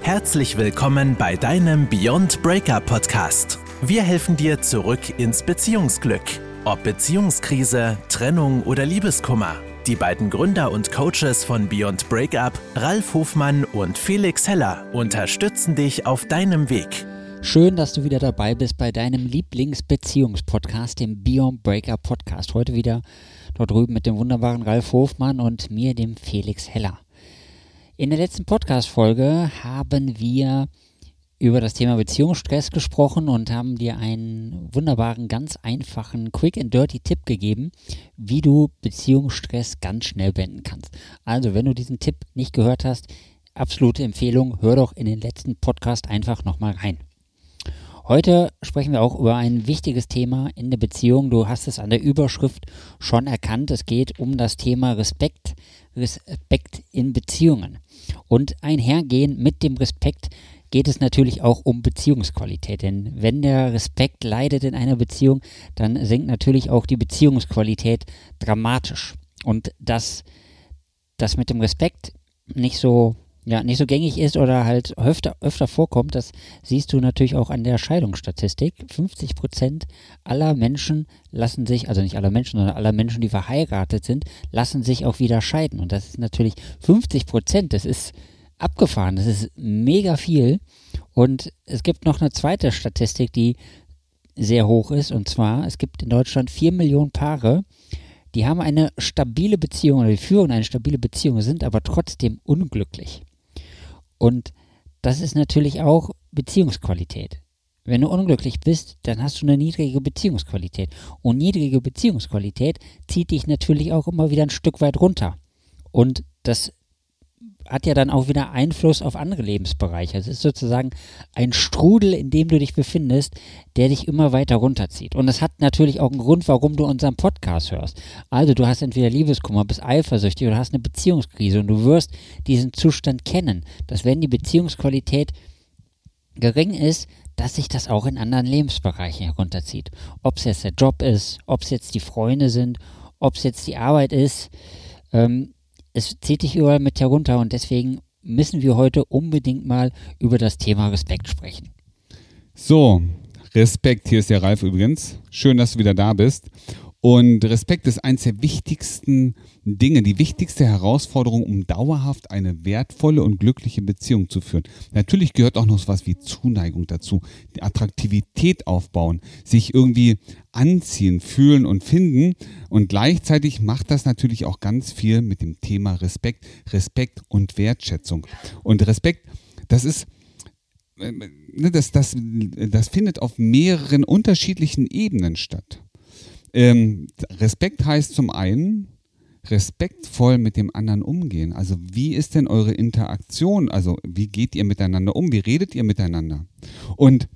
Herzlich willkommen bei deinem Beyond Breakup Podcast. Wir helfen dir zurück ins Beziehungsglück. Ob Beziehungskrise, Trennung oder Liebeskummer. Die beiden Gründer und Coaches von Beyond Breakup, Ralf Hofmann und Felix Heller, unterstützen dich auf deinem Weg. Schön, dass du wieder dabei bist bei deinem Lieblingsbeziehungspodcast, dem Beyond Breakup Podcast. Heute wieder dort drüben mit dem wunderbaren Ralf Hofmann und mir, dem Felix Heller. In der letzten Podcast-Folge haben wir über das Thema Beziehungsstress gesprochen und haben dir einen wunderbaren, ganz einfachen, quick and dirty Tipp gegeben, wie du Beziehungsstress ganz schnell beenden kannst. Also, wenn du diesen Tipp nicht gehört hast, absolute Empfehlung, hör doch in den letzten Podcast einfach nochmal rein. Heute sprechen wir auch über ein wichtiges Thema in der Beziehung. Du hast es an der Überschrift schon erkannt. Es geht um das Thema Respekt, Respekt in Beziehungen. Und einhergehen mit dem Respekt geht es natürlich auch um Beziehungsqualität. Denn wenn der Respekt leidet in einer Beziehung, dann sinkt natürlich auch die Beziehungsqualität dramatisch. Und dass das mit dem Respekt nicht so ja, nicht so gängig ist oder halt öfter, öfter vorkommt, das siehst du natürlich auch an der Scheidungsstatistik. 50 Prozent aller Menschen lassen sich, also nicht aller Menschen, sondern aller Menschen, die verheiratet sind, lassen sich auch wieder scheiden. Und das ist natürlich 50 Prozent, das ist abgefahren, das ist mega viel. Und es gibt noch eine zweite Statistik, die sehr hoch ist, und zwar, es gibt in Deutschland 4 Millionen Paare, die haben eine stabile Beziehung oder die führen eine stabile Beziehung, sind aber trotzdem unglücklich. Und das ist natürlich auch Beziehungsqualität. Wenn du unglücklich bist, dann hast du eine niedrige Beziehungsqualität. Und niedrige Beziehungsqualität zieht dich natürlich auch immer wieder ein Stück weit runter. Und das hat ja dann auch wieder Einfluss auf andere Lebensbereiche. Es ist sozusagen ein Strudel, in dem du dich befindest, der dich immer weiter runterzieht. Und das hat natürlich auch einen Grund, warum du unseren Podcast hörst. Also du hast entweder Liebeskummer, bist eifersüchtig oder hast eine Beziehungskrise und du wirst diesen Zustand kennen, dass wenn die Beziehungsqualität gering ist, dass sich das auch in anderen Lebensbereichen herunterzieht. Ob es jetzt der Job ist, ob es jetzt die Freunde sind, ob es jetzt die Arbeit ist. Ähm, es zieht dich überall mit herunter und deswegen müssen wir heute unbedingt mal über das Thema Respekt sprechen. So, Respekt, hier ist der Ralf übrigens. Schön, dass du wieder da bist. Und Respekt ist eines der wichtigsten Dinge, die wichtigste Herausforderung, um dauerhaft eine wertvolle und glückliche Beziehung zu führen. Natürlich gehört auch noch was wie Zuneigung dazu, die Attraktivität aufbauen, sich irgendwie anziehen, fühlen und finden. Und gleichzeitig macht das natürlich auch ganz viel mit dem Thema Respekt, Respekt und Wertschätzung. Und Respekt, das ist äh, ne, das, das, das findet auf mehreren unterschiedlichen Ebenen statt. Ähm, Respekt heißt zum einen, respektvoll mit dem anderen umgehen. Also wie ist denn eure Interaktion? Also wie geht ihr miteinander um? Wie redet ihr miteinander? Und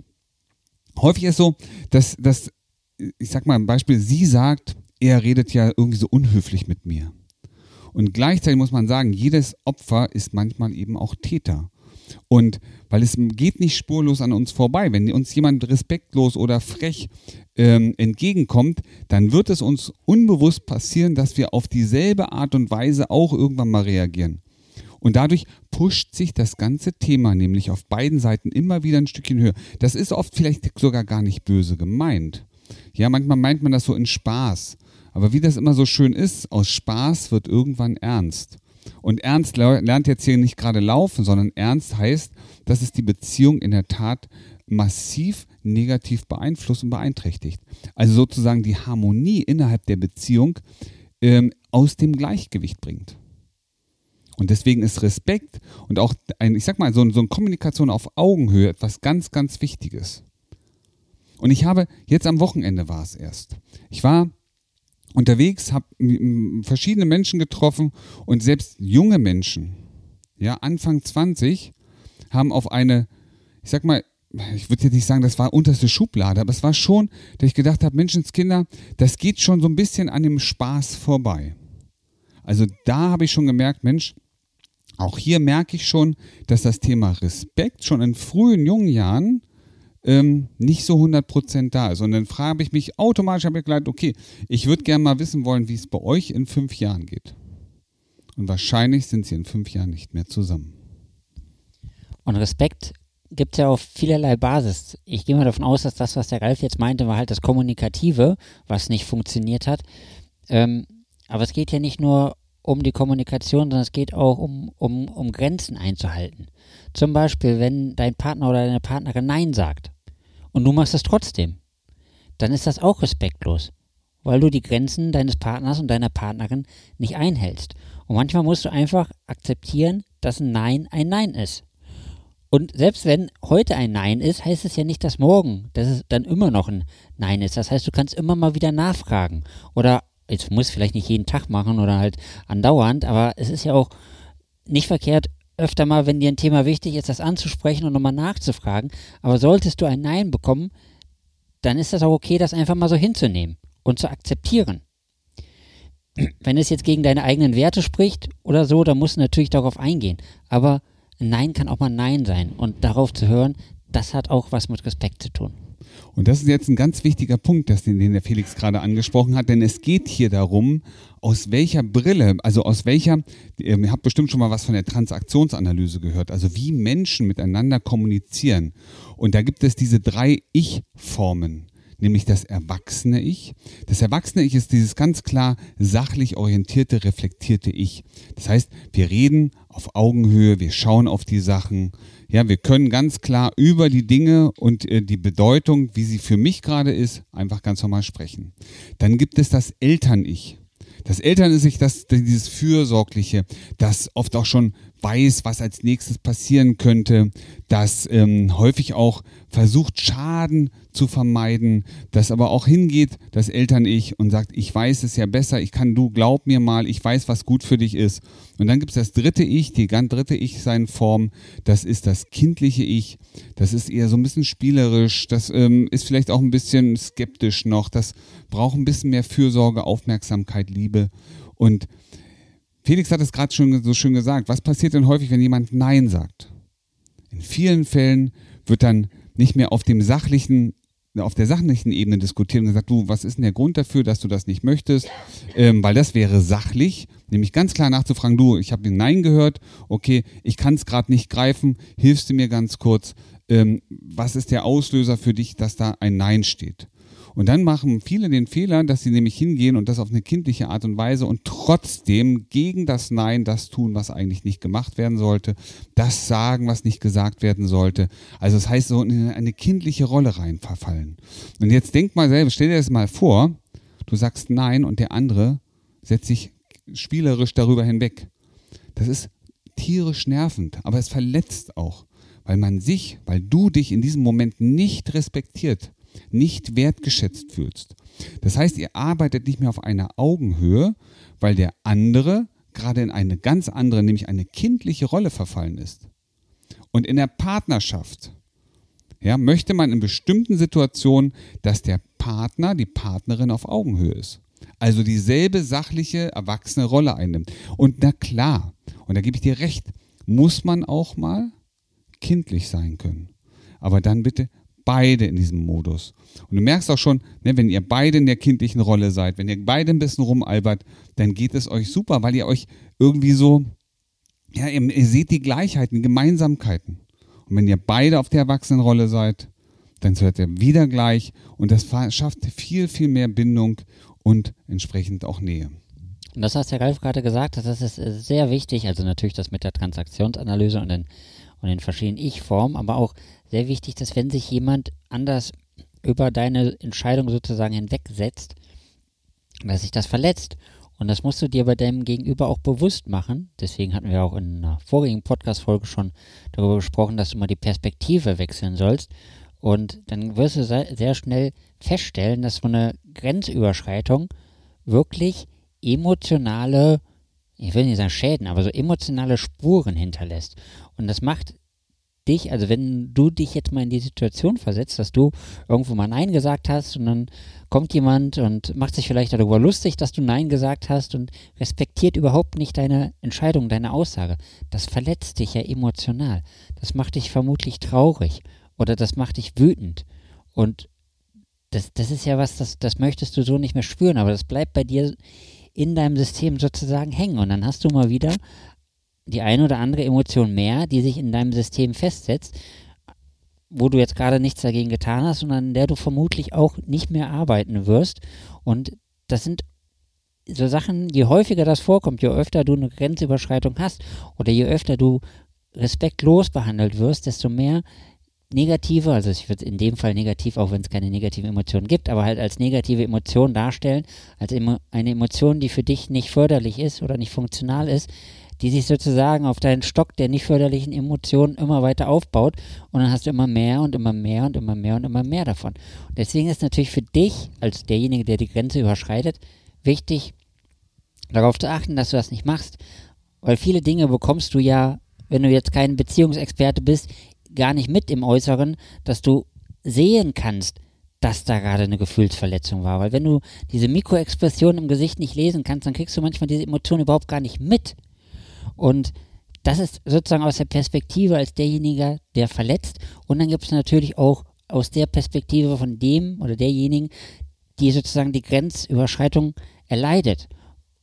häufig ist so, dass, dass ich sag mal ein Beispiel, sie sagt, er redet ja irgendwie so unhöflich mit mir. Und gleichzeitig muss man sagen, jedes Opfer ist manchmal eben auch Täter. Und weil es geht nicht spurlos an uns vorbei. Wenn uns jemand respektlos oder frech ähm, entgegenkommt, dann wird es uns unbewusst passieren, dass wir auf dieselbe Art und Weise auch irgendwann mal reagieren. Und dadurch pusht sich das ganze Thema nämlich auf beiden Seiten immer wieder ein Stückchen höher. Das ist oft vielleicht sogar gar nicht böse gemeint. Ja, manchmal meint man das so in Spaß. Aber wie das immer so schön ist, aus Spaß wird irgendwann ernst. Und Ernst lernt jetzt hier nicht gerade laufen, sondern Ernst heißt, dass es die Beziehung in der Tat massiv negativ beeinflusst und beeinträchtigt. Also sozusagen die Harmonie innerhalb der Beziehung ähm, aus dem Gleichgewicht bringt. Und deswegen ist Respekt und auch ein, ich sag mal, so, so eine Kommunikation auf Augenhöhe etwas ganz, ganz Wichtiges. Und ich habe, jetzt am Wochenende war es erst. Ich war unterwegs, habe verschiedene Menschen getroffen und selbst junge Menschen, ja, Anfang 20, haben auf eine, ich sag mal, ich würde jetzt nicht sagen, das war unterste Schublade, aber es war schon, dass ich gedacht habe, Menschenskinder, das geht schon so ein bisschen an dem Spaß vorbei. Also da habe ich schon gemerkt, Mensch, auch hier merke ich schon, dass das Thema Respekt schon in frühen jungen Jahren ähm, nicht so 100% da ist. Und dann frage ich mich automatisch, habe ich gedacht, okay, ich würde gerne mal wissen wollen, wie es bei euch in fünf Jahren geht. Und wahrscheinlich sind sie in fünf Jahren nicht mehr zusammen. Und Respekt gibt es ja auf vielerlei Basis. Ich gehe mal davon aus, dass das, was der Ralf jetzt meinte, war halt das Kommunikative, was nicht funktioniert hat. Ähm, aber es geht ja nicht nur um die Kommunikation, sondern es geht auch um, um, um Grenzen einzuhalten. Zum Beispiel, wenn dein Partner oder deine Partnerin Nein sagt und du machst es trotzdem, dann ist das auch respektlos, weil du die Grenzen deines Partners und deiner Partnerin nicht einhältst. Und manchmal musst du einfach akzeptieren, dass ein Nein ein Nein ist. Und selbst wenn heute ein Nein ist, heißt es ja nicht, dass morgen, dass es dann immer noch ein Nein ist. Das heißt, du kannst immer mal wieder nachfragen. Oder jetzt muss vielleicht nicht jeden Tag machen oder halt andauernd, aber es ist ja auch nicht verkehrt, öfter mal, wenn dir ein Thema wichtig ist, das anzusprechen und nochmal nachzufragen. Aber solltest du ein Nein bekommen, dann ist das auch okay, das einfach mal so hinzunehmen und zu akzeptieren. Wenn es jetzt gegen deine eigenen Werte spricht oder so, dann musst du natürlich darauf eingehen. Aber Nein kann auch mal Nein sein. Und darauf zu hören, das hat auch was mit Respekt zu tun. Und das ist jetzt ein ganz wichtiger Punkt, das, den, den der Felix gerade angesprochen hat, denn es geht hier darum, aus welcher Brille, also aus welcher, ihr habt bestimmt schon mal was von der Transaktionsanalyse gehört, also wie Menschen miteinander kommunizieren. Und da gibt es diese drei Ich-Formen nämlich das erwachsene Ich. Das erwachsene Ich ist dieses ganz klar sachlich orientierte, reflektierte Ich. Das heißt, wir reden auf Augenhöhe, wir schauen auf die Sachen. Ja, wir können ganz klar über die Dinge und äh, die Bedeutung, wie sie für mich gerade ist, einfach ganz normal sprechen. Dann gibt es das Eltern-Ich. Das Eltern ist sich das, dieses Fürsorgliche, das oft auch schon weiß, was als nächstes passieren könnte, das ähm, häufig auch versucht, Schaden zu vermeiden, das aber auch hingeht, das Eltern-Ich und sagt, ich weiß es ja besser, ich kann, du glaub mir mal, ich weiß, was gut für dich ist. Und dann gibt es das dritte Ich, die ganz dritte Ich-Sein-Form, das ist das kindliche Ich, das ist eher so ein bisschen spielerisch, das ähm, ist vielleicht auch ein bisschen skeptisch noch, das braucht ein bisschen mehr Fürsorge, Aufmerksamkeit, Liebe und Felix hat es gerade schon so schön gesagt. Was passiert denn häufig, wenn jemand Nein sagt? In vielen Fällen wird dann nicht mehr auf dem sachlichen auf der sachlichen Ebene diskutiert und gesagt, du, was ist denn der Grund dafür, dass du das nicht möchtest? Ähm, weil das wäre sachlich, nämlich ganz klar nachzufragen, du, ich habe den Nein gehört, okay, ich kann es gerade nicht greifen, hilfst du mir ganz kurz, ähm, was ist der Auslöser für dich, dass da ein Nein steht? Und dann machen viele den Fehler, dass sie nämlich hingehen und das auf eine kindliche Art und Weise und trotzdem gegen das Nein das tun, was eigentlich nicht gemacht werden sollte, das sagen, was nicht gesagt werden sollte. Also das heißt, so in eine kindliche Rolle rein verfallen. Und jetzt denk mal selber, stell dir das mal vor, du sagst Nein und der andere setzt sich spielerisch darüber hinweg. Das ist tierisch nervend, aber es verletzt auch, weil man sich, weil du dich in diesem Moment nicht respektiert nicht wertgeschätzt fühlst. Das heißt, ihr arbeitet nicht mehr auf einer Augenhöhe, weil der andere gerade in eine ganz andere, nämlich eine kindliche Rolle verfallen ist. Und in der Partnerschaft ja, möchte man in bestimmten Situationen, dass der Partner, die Partnerin auf Augenhöhe ist. Also dieselbe sachliche, erwachsene Rolle einnimmt. Und na klar, und da gebe ich dir recht, muss man auch mal kindlich sein können. Aber dann bitte beide in diesem Modus. Und du merkst auch schon, ne, wenn ihr beide in der kindlichen Rolle seid, wenn ihr beide ein bisschen rumalbert, dann geht es euch super, weil ihr euch irgendwie so, ja, ihr, ihr seht die Gleichheiten, die Gemeinsamkeiten. Und wenn ihr beide auf der Erwachsenenrolle seid, dann seid ihr wieder gleich und das schafft viel, viel mehr Bindung und entsprechend auch Nähe. Und das hast ja Ralf gerade gesagt, das ist sehr wichtig, also natürlich das mit der Transaktionsanalyse und den, und den verschiedenen Ich-Formen, aber auch sehr wichtig, dass wenn sich jemand anders über deine Entscheidung sozusagen hinwegsetzt, dass sich das verletzt. Und das musst du dir bei deinem Gegenüber auch bewusst machen. Deswegen hatten wir auch in einer vorigen Podcast-Folge schon darüber gesprochen, dass du mal die Perspektive wechseln sollst. Und dann wirst du sehr schnell feststellen, dass so eine Grenzüberschreitung wirklich emotionale, ich will nicht sagen Schäden, aber so emotionale Spuren hinterlässt. Und das macht dich, also wenn du dich jetzt mal in die Situation versetzt, dass du irgendwo mal Nein gesagt hast und dann kommt jemand und macht sich vielleicht darüber lustig, dass du Nein gesagt hast und respektiert überhaupt nicht deine Entscheidung, deine Aussage. Das verletzt dich ja emotional. Das macht dich vermutlich traurig oder das macht dich wütend. Und das, das ist ja was, das, das möchtest du so nicht mehr spüren, aber das bleibt bei dir in deinem System sozusagen hängen. Und dann hast du mal wieder die eine oder andere Emotion mehr, die sich in deinem System festsetzt, wo du jetzt gerade nichts dagegen getan hast und an der du vermutlich auch nicht mehr arbeiten wirst. Und das sind so Sachen, je häufiger das vorkommt, je öfter du eine Grenzüberschreitung hast oder je öfter du respektlos behandelt wirst, desto mehr negative, also ich würde in dem Fall negativ, auch wenn es keine negativen Emotionen gibt, aber halt als negative Emotion darstellen, als eine Emotion, die für dich nicht förderlich ist oder nicht funktional ist, die sich sozusagen auf deinen Stock der nicht förderlichen Emotionen immer weiter aufbaut und dann hast du immer mehr und immer mehr und immer mehr und immer mehr davon. Und deswegen ist natürlich für dich als derjenige, der die Grenze überschreitet, wichtig, darauf zu achten, dass du das nicht machst, weil viele Dinge bekommst du ja, wenn du jetzt kein Beziehungsexperte bist, gar nicht mit im Äußeren, dass du sehen kannst, dass da gerade eine Gefühlsverletzung war. Weil wenn du diese Mikroexpression im Gesicht nicht lesen kannst, dann kriegst du manchmal diese Emotionen überhaupt gar nicht mit. Und das ist sozusagen aus der Perspektive als derjenige, der verletzt. Und dann gibt es natürlich auch aus der Perspektive von dem oder derjenigen, die sozusagen die Grenzüberschreitung erleidet.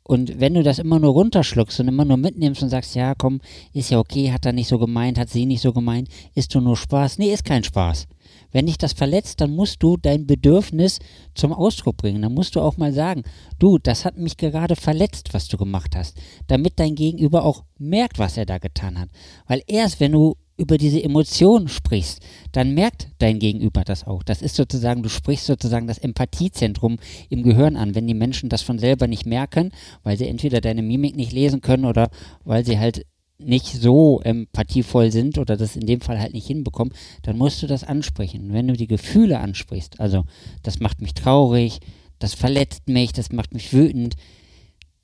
Und wenn du das immer nur runterschluckst und immer nur mitnimmst und sagst, ja, komm, ist ja okay, hat er nicht so gemeint, hat sie nicht so gemeint, ist du nur Spaß? Nee, ist kein Spaß. Wenn dich das verletzt, dann musst du dein Bedürfnis zum Ausdruck bringen. Dann musst du auch mal sagen, du, das hat mich gerade verletzt, was du gemacht hast, damit dein Gegenüber auch merkt, was er da getan hat. Weil erst wenn du über diese Emotionen sprichst, dann merkt dein Gegenüber das auch. Das ist sozusagen, du sprichst sozusagen das Empathiezentrum im Gehirn an. Wenn die Menschen das von selber nicht merken, weil sie entweder deine Mimik nicht lesen können oder weil sie halt nicht so empathievoll sind oder das in dem Fall halt nicht hinbekommen, dann musst du das ansprechen. Wenn du die Gefühle ansprichst, also das macht mich traurig, das verletzt mich, das macht mich wütend,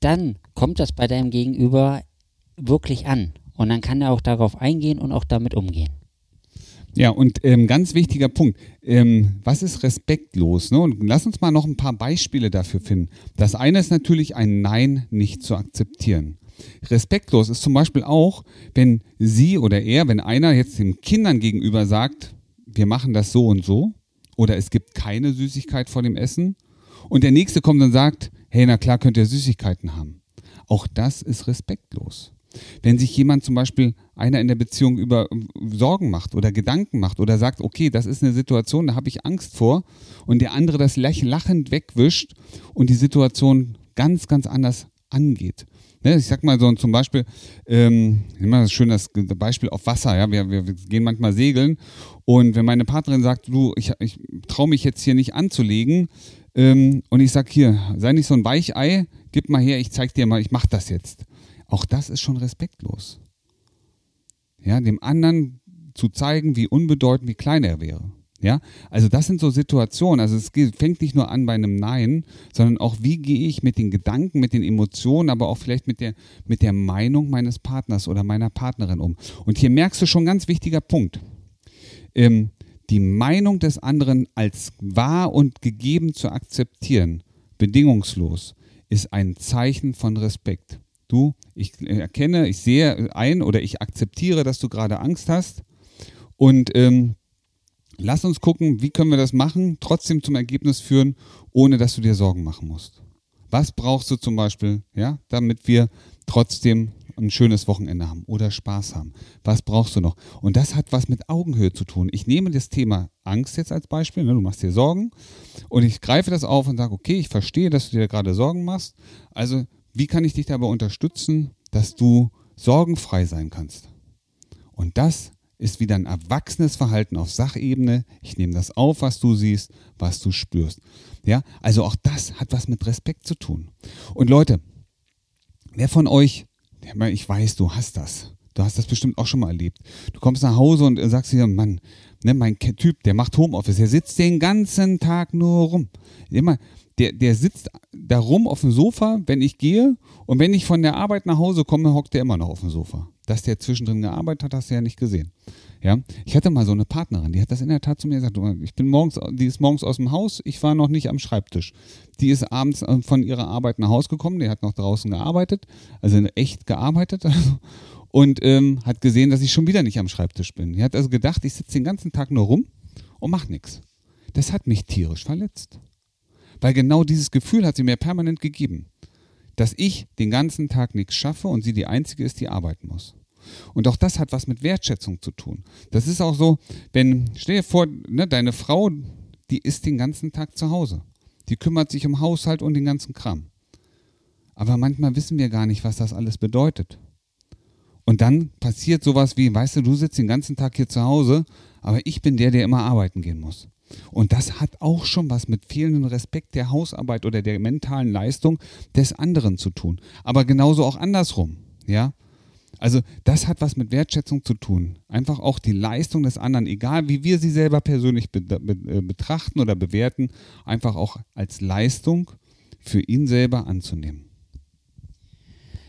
dann kommt das bei deinem Gegenüber wirklich an. Und dann kann er auch darauf eingehen und auch damit umgehen. Ja, und ähm, ganz wichtiger Punkt. Ähm, was ist respektlos? Ne? Und lass uns mal noch ein paar Beispiele dafür finden. Das eine ist natürlich ein Nein nicht zu akzeptieren. Respektlos ist zum Beispiel auch, wenn sie oder er, wenn einer jetzt den Kindern gegenüber sagt, wir machen das so und so, oder es gibt keine Süßigkeit vor dem Essen, und der nächste kommt und sagt, hey, na klar könnt ihr Süßigkeiten haben. Auch das ist respektlos. Wenn sich jemand zum Beispiel einer in der Beziehung über Sorgen macht oder Gedanken macht oder sagt, okay, das ist eine Situation, da habe ich Angst vor und der andere das lachend wegwischt und die Situation ganz, ganz anders angeht. Ne, ich sag mal so zum Beispiel, ähm, immer schön das Beispiel auf Wasser, ja, wir, wir, gehen manchmal segeln und wenn meine Partnerin sagt, du, ich, ich traue mich jetzt hier nicht anzulegen ähm, und ich sag hier, sei nicht so ein Weichei, gib mal her, ich zeig dir mal, ich mach das jetzt. Auch das ist schon respektlos. Ja, dem anderen zu zeigen, wie unbedeutend, wie klein er wäre. Ja, also das sind so Situationen. Also es fängt nicht nur an bei einem Nein, sondern auch, wie gehe ich mit den Gedanken, mit den Emotionen, aber auch vielleicht mit der, mit der Meinung meines Partners oder meiner Partnerin um. Und hier merkst du schon ein ganz wichtiger Punkt. Ähm, die Meinung des anderen als wahr und gegeben zu akzeptieren, bedingungslos, ist ein Zeichen von Respekt. Du, ich erkenne, ich sehe ein oder ich akzeptiere, dass du gerade Angst hast. Und ähm, lass uns gucken, wie können wir das machen, trotzdem zum Ergebnis führen, ohne dass du dir Sorgen machen musst. Was brauchst du zum Beispiel, ja, damit wir trotzdem ein schönes Wochenende haben oder Spaß haben? Was brauchst du noch? Und das hat was mit Augenhöhe zu tun. Ich nehme das Thema Angst jetzt als Beispiel, ne? du machst dir Sorgen und ich greife das auf und sage, okay, ich verstehe, dass du dir gerade Sorgen machst. Also wie kann ich dich dabei unterstützen, dass du sorgenfrei sein kannst? Und das ist wieder ein erwachsenes Verhalten auf Sachebene. Ich nehme das auf, was du siehst, was du spürst. Ja, also auch das hat was mit Respekt zu tun. Und Leute, wer von euch, ich weiß, du hast das. Du hast das bestimmt auch schon mal erlebt. Du kommst nach Hause und sagst dir, Mann, ne, mein Typ, der macht Homeoffice, der sitzt den ganzen Tag nur rum. Immer, der, der sitzt da rum auf dem Sofa, wenn ich gehe. Und wenn ich von der Arbeit nach Hause komme, hockt der immer noch auf dem Sofa. Dass der zwischendrin gearbeitet hat, hast du ja nicht gesehen. Ja, ich hatte mal so eine Partnerin, die hat das in der Tat zu mir gesagt. Ich bin morgens, die ist morgens aus dem Haus, ich war noch nicht am Schreibtisch. Die ist abends äh, von ihrer Arbeit nach Hause gekommen, die hat noch draußen gearbeitet, also echt gearbeitet. und ähm, hat gesehen, dass ich schon wieder nicht am Schreibtisch bin. Die hat also gedacht, ich sitze den ganzen Tag nur rum und mache nichts. Das hat mich tierisch verletzt. Weil genau dieses Gefühl hat sie mir permanent gegeben. dass ich den ganzen Tag nichts schaffe und sie die Einzige ist, die arbeiten muss. Und auch das hat was mit Wertschätzung zu tun. Das ist auch so, wenn, stell dir vor, ne, deine Frau, die ist den ganzen Tag zu Hause. Die kümmert sich um Haushalt und den ganzen Kram. Aber manchmal wissen wir gar nicht, was das alles bedeutet. Und dann passiert sowas wie, weißt du, du sitzt den ganzen Tag hier zu Hause, aber ich bin der, der immer arbeiten gehen muss. Und das hat auch schon was mit fehlendem Respekt der Hausarbeit oder der mentalen Leistung des anderen zu tun. Aber genauso auch andersrum, ja. Also das hat was mit Wertschätzung zu tun. Einfach auch die Leistung des anderen, egal wie wir sie selber persönlich be be äh, betrachten oder bewerten, einfach auch als Leistung für ihn selber anzunehmen.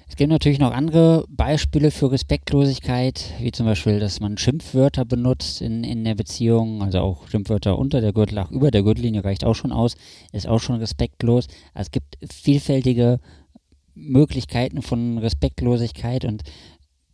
Es gibt natürlich noch andere Beispiele für Respektlosigkeit, wie zum Beispiel, dass man Schimpfwörter benutzt in, in der Beziehung, also auch Schimpfwörter unter der Gürtelach, über der Gürtellinie reicht auch schon aus, ist auch schon respektlos. Also es gibt vielfältige Möglichkeiten von Respektlosigkeit und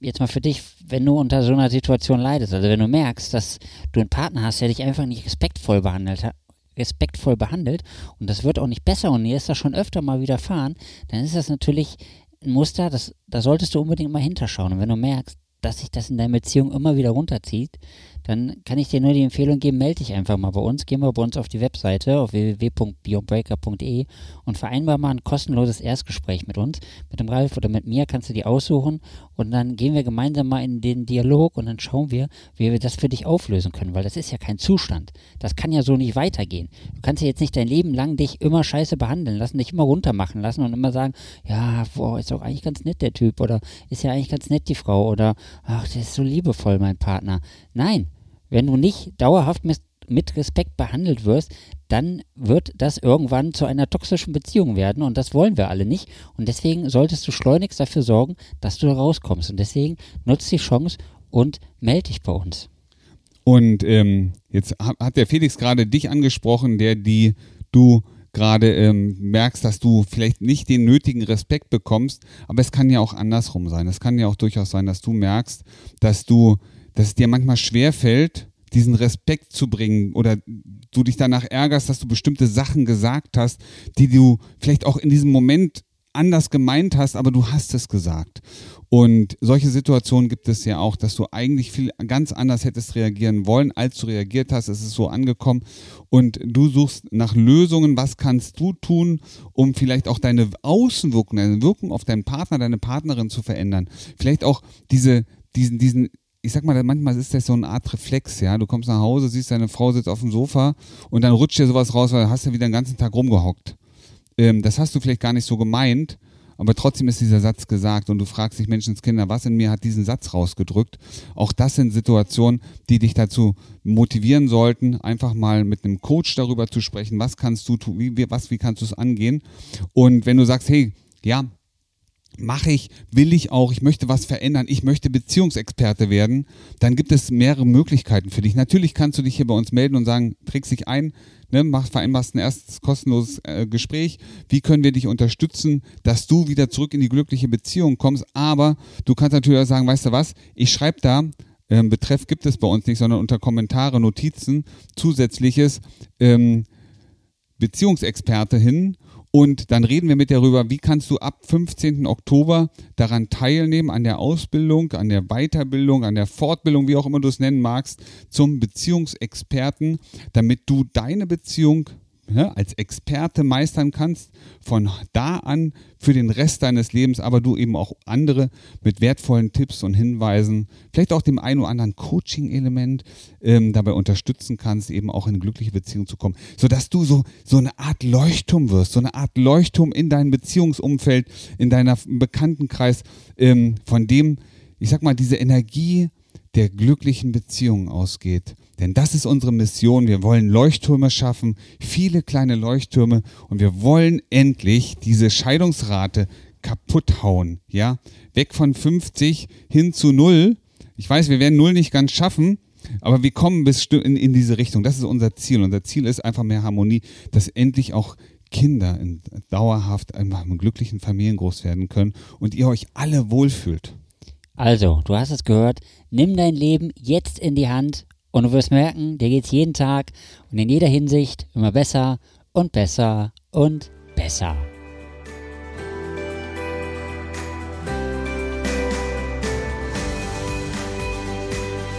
jetzt mal für dich, wenn du unter so einer Situation leidest, also wenn du merkst, dass du einen Partner hast, der dich einfach nicht respektvoll behandelt hat, respektvoll behandelt und das wird auch nicht besser und dir ist das schon öfter mal widerfahren, dann ist das natürlich ein Muster, das, da solltest du unbedingt mal hinterschauen. Und wenn du merkst, dass sich das in deiner Beziehung immer wieder runterzieht, dann kann ich dir nur die Empfehlung geben, melde dich einfach mal bei uns. Geh mal bei uns auf die Webseite auf www.beyondbreaker.de und vereinbar mal ein kostenloses Erstgespräch mit uns. Mit dem Ralf oder mit mir kannst du die aussuchen und dann gehen wir gemeinsam mal in den Dialog und dann schauen wir, wie wir das für dich auflösen können, weil das ist ja kein Zustand. Das kann ja so nicht weitergehen. Du kannst ja jetzt nicht dein Leben lang dich immer scheiße behandeln lassen, dich immer runtermachen lassen und immer sagen, ja, boah, ist doch eigentlich ganz nett der Typ oder ist ja eigentlich ganz nett die Frau oder ach, der ist so liebevoll, mein Partner. Nein, wenn du nicht dauerhaft mit, mit Respekt behandelt wirst, dann wird das irgendwann zu einer toxischen Beziehung werden und das wollen wir alle nicht. Und deswegen solltest du schleunigst dafür sorgen, dass du da rauskommst. Und deswegen nutzt die Chance und melde dich bei uns. Und ähm, jetzt hat der Felix gerade dich angesprochen, der die du gerade ähm, merkst, dass du vielleicht nicht den nötigen Respekt bekommst, aber es kann ja auch andersrum sein. Es kann ja auch durchaus sein, dass du merkst, dass du dass es dir manchmal schwerfällt, diesen Respekt zu bringen oder du dich danach ärgerst, dass du bestimmte Sachen gesagt hast, die du vielleicht auch in diesem Moment anders gemeint hast, aber du hast es gesagt. Und solche Situationen gibt es ja auch, dass du eigentlich viel ganz anders hättest reagieren wollen, als du reagiert hast. Es ist so angekommen und du suchst nach Lösungen. Was kannst du tun, um vielleicht auch deine Außenwirkung, deine Wirkung auf deinen Partner, deine Partnerin zu verändern? Vielleicht auch diese, diesen, diesen ich sag mal, manchmal ist das so eine Art Reflex, ja. Du kommst nach Hause, siehst deine Frau sitzt auf dem Sofa und dann rutscht dir sowas raus, weil du hast ja wieder den ganzen Tag rumgehockt. Ähm, das hast du vielleicht gar nicht so gemeint, aber trotzdem ist dieser Satz gesagt und du fragst dich Menschenskinder, was in mir hat diesen Satz rausgedrückt? Auch das sind Situationen, die dich dazu motivieren sollten, einfach mal mit einem Coach darüber zu sprechen, was kannst du tun, wie, was, wie kannst du es angehen? Und wenn du sagst, hey, ja, mache ich, will ich auch, ich möchte was verändern, ich möchte Beziehungsexperte werden, dann gibt es mehrere Möglichkeiten für dich. Natürlich kannst du dich hier bei uns melden und sagen, trägst dich ein, ne, mach, vereinbarst ein erstes kostenloses äh, Gespräch. Wie können wir dich unterstützen, dass du wieder zurück in die glückliche Beziehung kommst? Aber du kannst natürlich auch sagen, weißt du was, ich schreibe da, ähm, Betreff gibt es bei uns nicht, sondern unter Kommentare, Notizen, zusätzliches ähm, Beziehungsexperte hin und dann reden wir mit darüber, wie kannst du ab 15. Oktober daran teilnehmen, an der Ausbildung, an der Weiterbildung, an der Fortbildung, wie auch immer du es nennen magst, zum Beziehungsexperten, damit du deine Beziehung als Experte meistern kannst, von da an für den Rest deines Lebens, aber du eben auch andere mit wertvollen Tipps und Hinweisen, vielleicht auch dem einen oder anderen Coaching-Element ähm, dabei unterstützen kannst, eben auch in eine glückliche Beziehung zu kommen, sodass du so, so eine Art Leuchtturm wirst, so eine Art Leuchtturm in deinem Beziehungsumfeld, in deiner Bekanntenkreis, ähm, von dem, ich sag mal, diese Energie der glücklichen Beziehung ausgeht. Denn das ist unsere Mission. Wir wollen Leuchttürme schaffen, viele kleine Leuchttürme und wir wollen endlich diese Scheidungsrate kaputt hauen. Ja, weg von 50 hin zu null. Ich weiß, wir werden null nicht ganz schaffen, aber wir kommen bis in, in diese Richtung. Das ist unser Ziel. Unser Ziel ist einfach mehr Harmonie, dass endlich auch Kinder in dauerhaft einfach in glücklichen Familien groß werden können und ihr euch alle wohlfühlt. Also, du hast es gehört, nimm dein Leben jetzt in die Hand und du wirst merken, dir geht es jeden Tag und in jeder Hinsicht immer besser und besser und besser.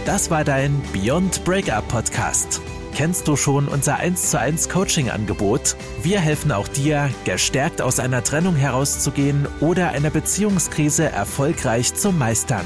Das war dein Beyond Breakup Podcast. Kennst du schon unser 1 zu 1 Coaching Angebot? Wir helfen auch dir, gestärkt aus einer Trennung herauszugehen oder eine Beziehungskrise erfolgreich zu meistern.